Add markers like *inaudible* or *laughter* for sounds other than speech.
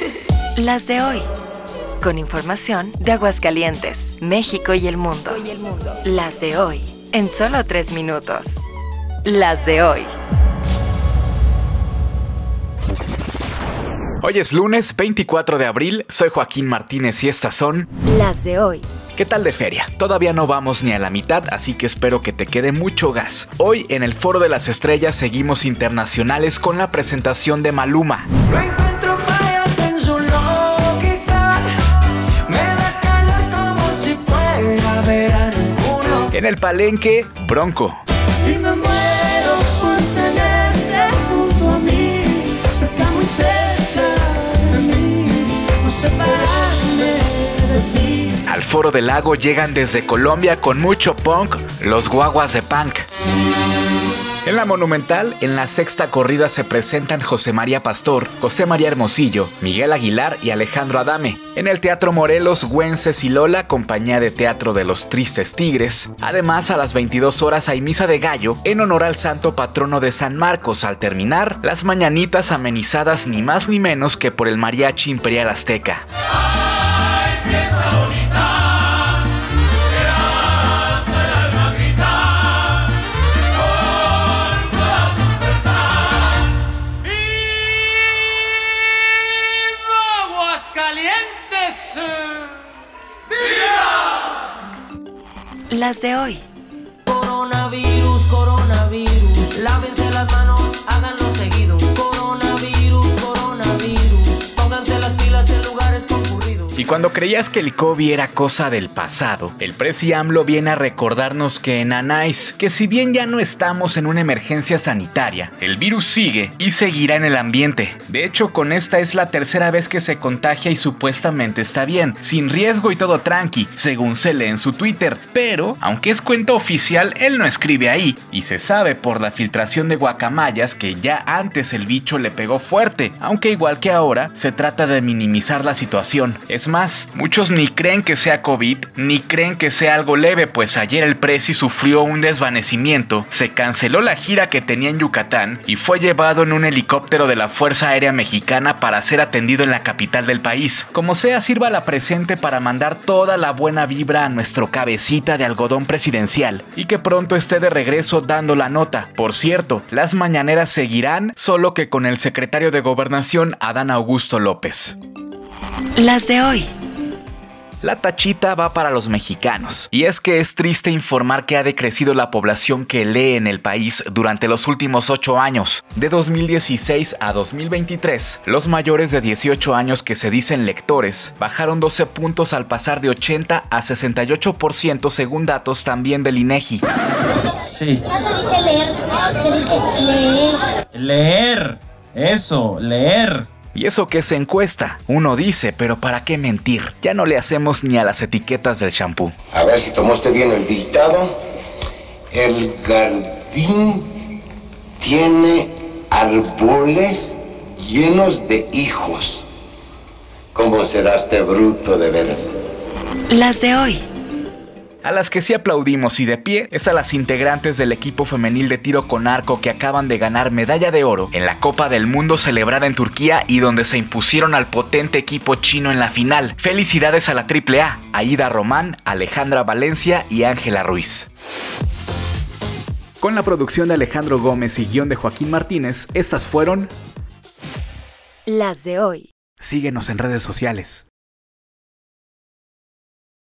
*laughs* Las de hoy. Con información de Aguascalientes, México y el mundo. Las de hoy. En solo tres minutos. Las de hoy. Hoy es lunes 24 de abril, soy Joaquín Martínez y estas son Las de hoy. ¿Qué tal de feria? Todavía no vamos ni a la mitad, así que espero que te quede mucho gas. Hoy en el Foro de las Estrellas seguimos internacionales con la presentación de Maluma. En el Palenque, Bronco. Y me muero por tenerte junto a mí. Cerca, muy cerca de mí. No separarme de ti. Al Foro del Lago llegan desde Colombia con mucho punk, los guaguas de punk. En la Monumental, en la sexta corrida se presentan José María Pastor, José María Hermosillo, Miguel Aguilar y Alejandro Adame. En el Teatro Morelos, Güences y Lola, compañía de teatro de los Tristes Tigres. Además, a las 22 horas hay misa de gallo en honor al santo patrono de San Marcos. Al terminar, las mañanitas amenizadas ni más ni menos que por el Mariachi Imperial Azteca. Aguascalientes. Las de hoy. Y cuando creías que el COVID era cosa del pasado, el presi AMLO viene a recordarnos que en Anais, que si bien ya no estamos en una emergencia sanitaria, el virus sigue y seguirá en el ambiente. De hecho, con esta es la tercera vez que se contagia y supuestamente está bien, sin riesgo y todo tranqui, según se lee en su Twitter. Pero, aunque es cuenta oficial, él no escribe ahí, y se sabe por la filtración de guacamayas que ya antes el bicho le pegó fuerte, aunque igual que ahora, se trata de minimizar la situación. Más, muchos ni creen que sea COVID, ni creen que sea algo leve, pues ayer el Prezi sufrió un desvanecimiento, se canceló la gira que tenía en Yucatán y fue llevado en un helicóptero de la Fuerza Aérea Mexicana para ser atendido en la capital del país. Como sea, sirva la presente para mandar toda la buena vibra a nuestro cabecita de algodón presidencial y que pronto esté de regreso dando la nota. Por cierto, las mañaneras seguirán, solo que con el secretario de Gobernación, Adán Augusto López. Las de hoy. La tachita va para los mexicanos. Y es que es triste informar que ha decrecido la población que lee en el país durante los últimos 8 años. De 2016 a 2023, los mayores de 18 años que se dicen lectores bajaron 12 puntos al pasar de 80 a 68% según datos también del INEGI. Sí. Ya se dije leer, leer. Leer. Eso, leer. Y eso que es encuesta, uno dice, pero ¿para qué mentir? Ya no le hacemos ni a las etiquetas del champú. A ver si tomaste bien el dictado. El jardín tiene árboles llenos de hijos. ¿Cómo será este bruto de veras? Las de hoy. A las que sí aplaudimos y de pie es a las integrantes del equipo femenil de tiro con arco que acaban de ganar medalla de oro en la Copa del Mundo celebrada en Turquía y donde se impusieron al potente equipo chino en la final. Felicidades a la AAA, Aida Román, Alejandra Valencia y Ángela Ruiz. Con la producción de Alejandro Gómez y guion de Joaquín Martínez, estas fueron... Las de hoy. Síguenos en redes sociales.